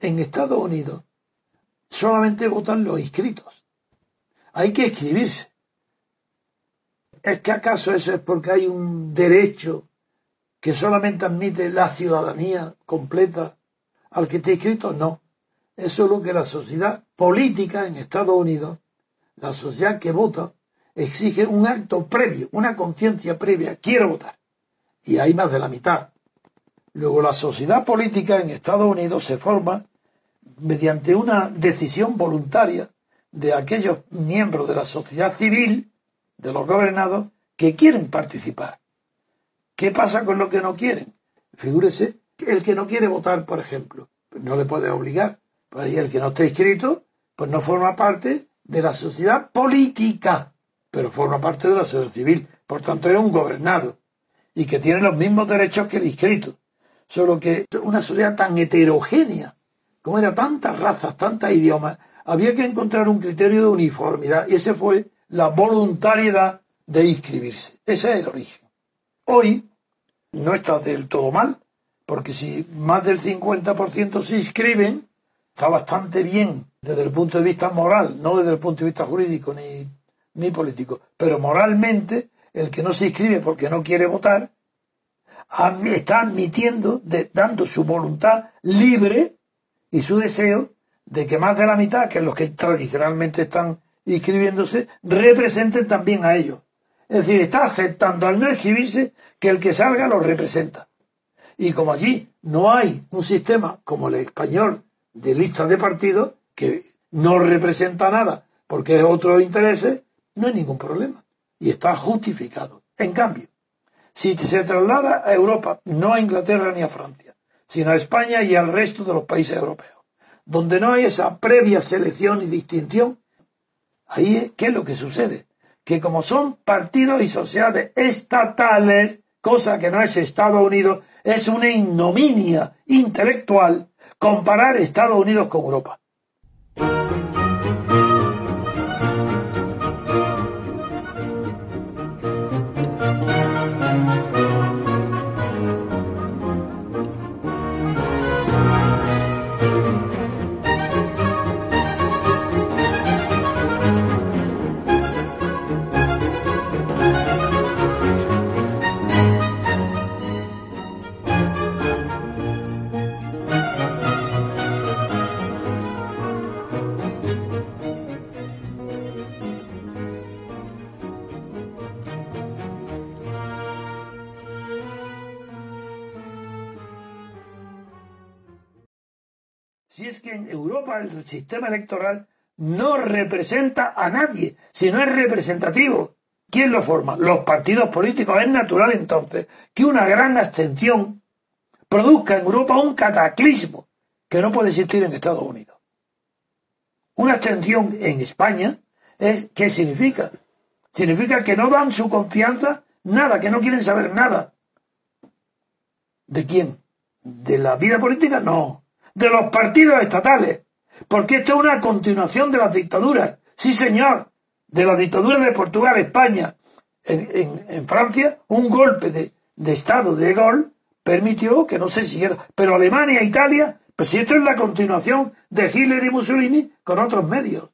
En Estados Unidos solamente votan los inscritos. Hay que inscribirse. ¿Es que acaso eso es porque hay un derecho que solamente admite la ciudadanía completa al que esté inscrito? No. Es lo que la sociedad política en Estados Unidos, la sociedad que vota, exige un acto previo, una conciencia previa. Quiero votar. Y hay más de la mitad. Luego la sociedad política en Estados Unidos se forma mediante una decisión voluntaria de aquellos miembros de la sociedad civil, de los gobernados, que quieren participar. ¿Qué pasa con los que no quieren? Figúrese, el que no quiere votar, por ejemplo, pues no le puede obligar. Pues el que no está inscrito, pues no forma parte de la sociedad política, pero forma parte de la sociedad civil. Por tanto, es un gobernado y que tiene los mismos derechos que el inscrito. Solo que una sociedad tan heterogénea como era tantas razas, tantos idiomas, había que encontrar un criterio de uniformidad y ese fue la voluntariedad de inscribirse. Ese es el origen. Hoy no está del todo mal, porque si más del 50% se inscriben, está bastante bien desde el punto de vista moral, no desde el punto de vista jurídico ni, ni político. Pero moralmente, el que no se inscribe porque no quiere votar, está admitiendo, de, dando su voluntad libre y su deseo de que más de la mitad, que los que tradicionalmente están inscribiéndose, representen también a ellos. Es decir, está aceptando al no inscribirse que el que salga lo representa. Y como allí no hay un sistema como el español de lista de partidos, que no representa nada porque es otro interés, no hay ningún problema. Y está justificado. En cambio, si se traslada a Europa, no a Inglaterra ni a Francia, sino a España y al resto de los países europeos, donde no hay esa previa selección y distinción, ahí ¿qué es lo que sucede? Que como son partidos y sociedades estatales, cosa que no es Estados Unidos, es una ignominia intelectual comparar Estados Unidos con Europa. Si es que en Europa el sistema electoral no representa a nadie, si no es representativo. ¿Quién lo forma? Los partidos políticos. Es natural entonces que una gran abstención produzca en Europa un cataclismo que no puede existir en Estados Unidos. Una abstención en España es ¿qué significa? Significa que no dan su confianza nada, que no quieren saber nada. ¿De quién? ¿De la vida política? No de los partidos estatales, porque esto es una continuación de las dictaduras. Sí, señor, de la dictadura de Portugal, España, en, Francia, un golpe de, de Estado de Gaulle permitió que no se siguiera. Pero Alemania e Italia, pues si esto es la continuación de Hitler y Mussolini con otros medios.